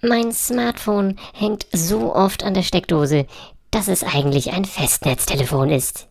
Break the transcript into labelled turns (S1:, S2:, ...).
S1: Mein Smartphone hängt so oft an der Steckdose, dass es eigentlich ein Festnetztelefon ist.